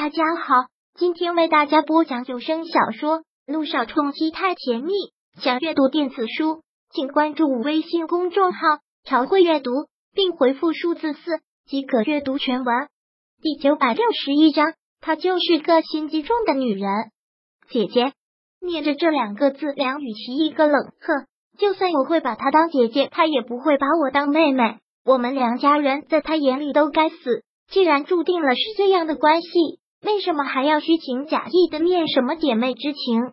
大家好，今天为大家播讲有声小说《路上冲击太甜蜜》。想阅读电子书，请关注微信公众号“朝会阅读”，并回复数字四即可阅读全文。第九百六十一章，她就是个心机重的女人。姐姐，念着这两个字，梁雨琪一个冷哼。就算我会把她当姐姐，她也不会把我当妹妹。我们梁家人在她眼里都该死。既然注定了是这样的关系，为什么还要虚情假意的念什么姐妹之情？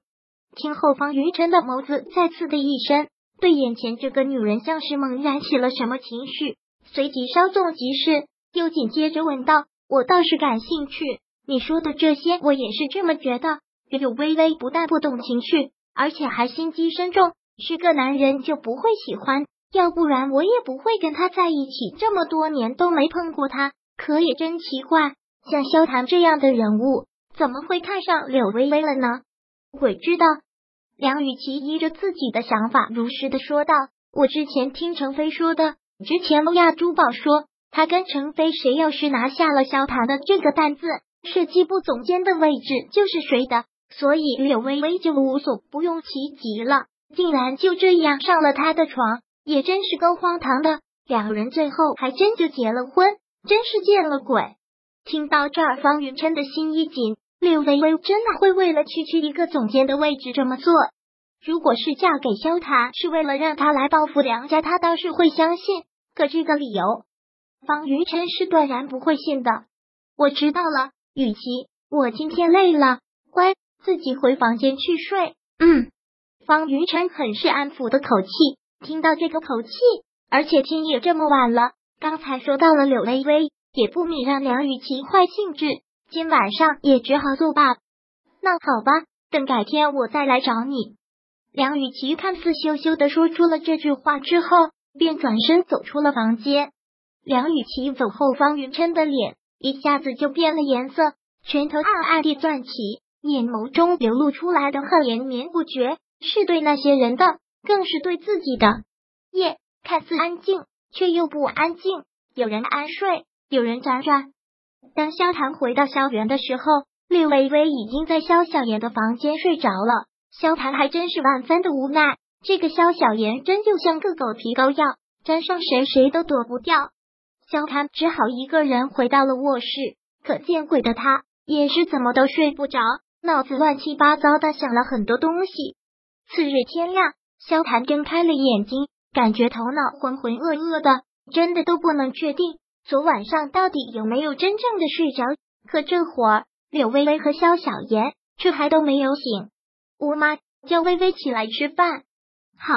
听后方云晨的眸子再次的一深，对眼前这个女人像是猛然起了什么情绪，随即稍纵即逝，又紧接着问道：“我倒是感兴趣，你说的这些，我也是这么觉得。柳微微不但不懂情绪，而且还心机深重，是个男人就不会喜欢，要不然我也不会跟他在一起这么多年都没碰过他。”可也真奇怪，像萧谈这样的人物，怎么会看上柳微微了呢？鬼知道。梁雨琪依着自己的想法，如实的说道：“我之前听程飞说的，之前欧亚珠宝说，他跟程飞谁要是拿下了萧谈的这个担子，设计部总监的位置就是谁的。所以柳微微就无所不用其极了，竟然就这样上了他的床，也真是够荒唐的。两人最后还真就结了婚。”真是见了鬼！听到这儿，方云琛的心一紧。柳微微真的会为了区区一个总监的位置这么做？如果是嫁给萧塔，是为了让他来报复梁家，他倒是会相信。可这个理由，方云琛是断然不会信的。我知道了，雨琪，我今天累了，乖，自己回房间去睡。嗯，方云琛很是安抚的口气。听到这个口气，而且天也这么晚了。刚才说到了柳微微，也不免让梁雨琪坏兴致。今晚上也只好作罢。那好吧，等改天我再来找你。梁雨琪看似羞羞的说出了这句话之后，便转身走出了房间。梁雨琪走后，方云琛的脸一下子就变了颜色，拳头暗暗地攥起，眼眸中流露出来的恨连绵不绝，是对那些人的，更是对自己的。夜看似安静。却又不安静，有人安睡，有人辗转。当萧谈回到校园的时候，柳微微已经在萧小言的房间睡着了。萧谈还真是万分的无奈，这个萧小言真就像个狗皮膏药，沾上谁谁都躲不掉。萧谈只好一个人回到了卧室，可见鬼的他也是怎么都睡不着，脑子乱七八糟的想了很多东西。次日天亮，萧谈睁开了眼睛。感觉头脑浑浑噩噩的，真的都不能确定昨晚上到底有没有真正的睡着。可这会儿，柳微微和萧小言却还都没有醒。吴妈叫微微起来吃饭。好，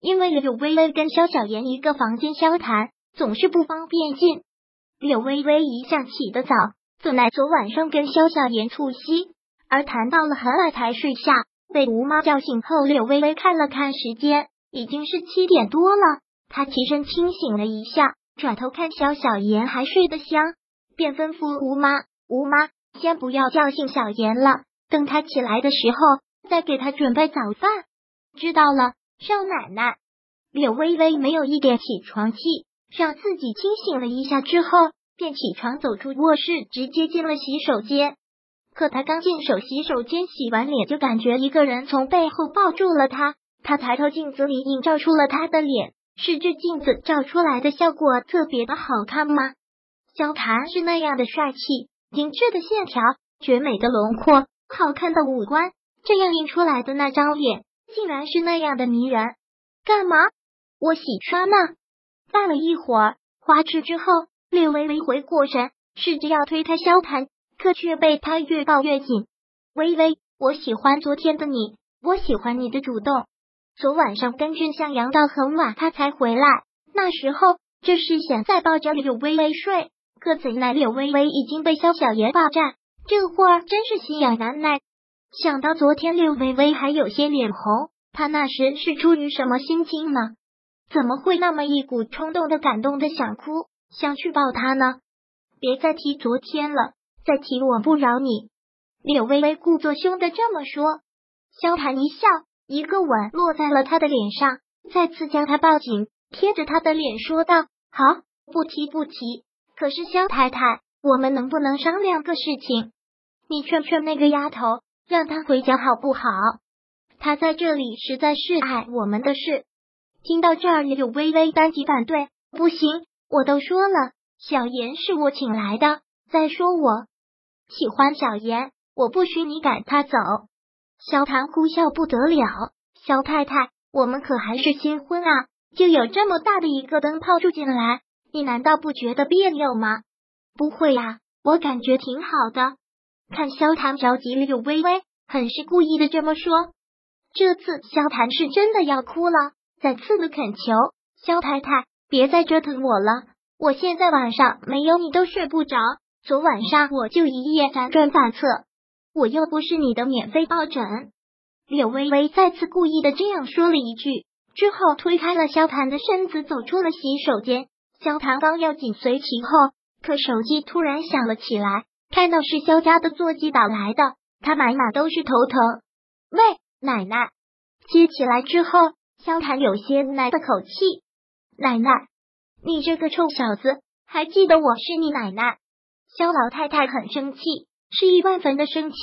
因为柳微微跟萧小言一个房间交谈，总是不方便进。柳微微一向起得早，怎奈昨晚上跟萧小言促膝，而谈到了很晚才睡下。被吴妈叫醒后，柳微微看了看时间。已经是七点多了，她起身清醒了一下，转头看小小妍还睡得香，便吩咐吴妈：“吴妈，先不要叫醒小妍了，等他起来的时候再给他准备早饭。”知道了，少奶奶。柳微微没有一点起床气，让自己清醒了一下之后，便起床走出卧室，直接进了洗手间。可他刚进手洗手间洗完脸，就感觉一个人从背后抱住了他。他抬头，镜子里映照出了他的脸，是这镜子照出来的效果特别的好看吗？萧谈是那样的帅气，精致的线条，绝美的轮廓，好看的五官，这样映出来的那张脸，竟然是那样的迷人。干嘛？我洗刷呢。待了一会儿，花痴之后，略微微回过神，试着要推开萧谈，可却被他越抱越紧。微微，我喜欢昨天的你，我喜欢你的主动。昨晚上跟俊向阳到很晚，他才回来。那时候这是想再抱着柳微微睡，可怎奈柳微微已经被萧小言霸占，这会儿真是心痒难耐。想到昨天柳微微还有些脸红，他那时是出于什么心情呢？怎么会那么一股冲动的感动的想哭，想去抱他呢？别再提昨天了，再提我不饶你。柳微微故作凶的这么说。萧谈一笑。一个吻落在了他的脸上，再次将他抱紧，贴着他的脸说道：“好，不提不提。可是肖太太，我们能不能商量个事情？你劝劝那个丫头，让她回家好不好？她在这里实在是碍我们的事。听到这儿，柳微微当即反对：“不行，我都说了，小妍是我请来的。再说我喜欢小妍，我不许你赶她走。”萧谭哭笑不得了：“萧太太，我们可还是新婚啊，就有这么大的一个灯泡住进来，你难道不觉得别扭吗？”“不会呀，我感觉挺好的。”看萧谭着急，了又微微很是故意的这么说。这次萧谭是真的要哭了。再次的恳求萧太太别再折腾我了，我现在晚上没有你都睡不着。昨晚上我就一夜辗转反侧，我又不是你的免费抱枕。柳微微再次故意的这样说了一句，之后推开了萧谭的身子，走出了洗手间。萧谭刚要紧随其后，可手机突然响了起来，看到是萧家的座机打来的，他满满都是头疼。喂，奶奶，接起来之后。萧谈有些无奈的口气：“奶奶，你这个臭小子，还记得我是你奶奶？”萧老太太很生气，是一万分的生气。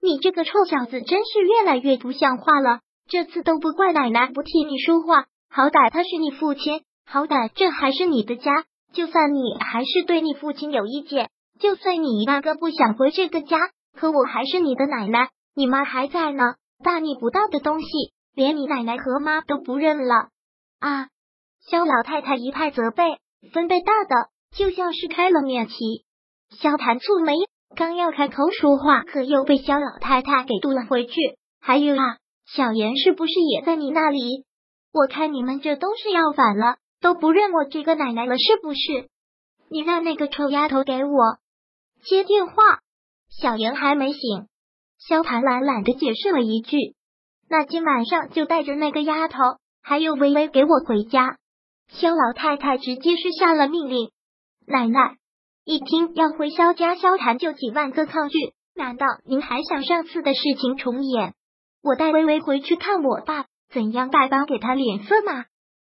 你这个臭小子，真是越来越不像话了。这次都不怪奶奶不替你说话，好歹他是你父亲，好歹这还是你的家。就算你还是对你父亲有意见，就算你那个不想回这个家，可我还是你的奶奶，你妈还在呢。大逆不道的东西！连你奶奶和妈都不认了啊！肖老太太一派责备，分贝大的就像是开了面旗。萧谭蹙眉，刚要开口说话，可又被肖老太太给堵了回去。还有啊，小妍是不是也在你那里？我看你们这都是要反了，都不认我这个奶奶了，是不是？你让那个臭丫头给我接电话。小妍还没醒，萧谭懒懒的解释了一句。那今晚上就带着那个丫头，还有微微给我回家。肖老太太直接是下了命令。奶奶一听要回肖家，萧谈就几万个抗拒。难道您还想上次的事情重演？我带微微回去看我爸，怎样百般给他脸色吗？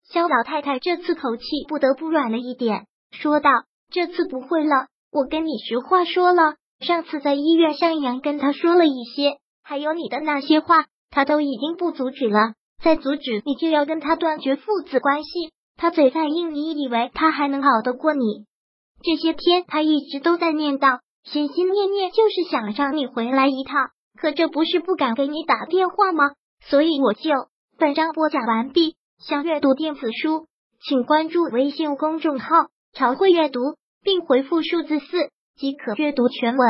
肖老太太这次口气不得不软了一点，说道：“这次不会了，我跟你实话说了，上次在医院，向阳跟他说了一些，还有你的那些话。”他都已经不阻止了，再阻止你就要跟他断绝父子关系。他嘴再硬，你以为他还能好得过你？这些天他一直都在念叨，心心念念就是想让你回来一趟。可这不是不敢给你打电话吗？所以我就本章播讲完毕。想阅读电子书，请关注微信公众号“朝会阅读”，并回复数字四即可阅读全文。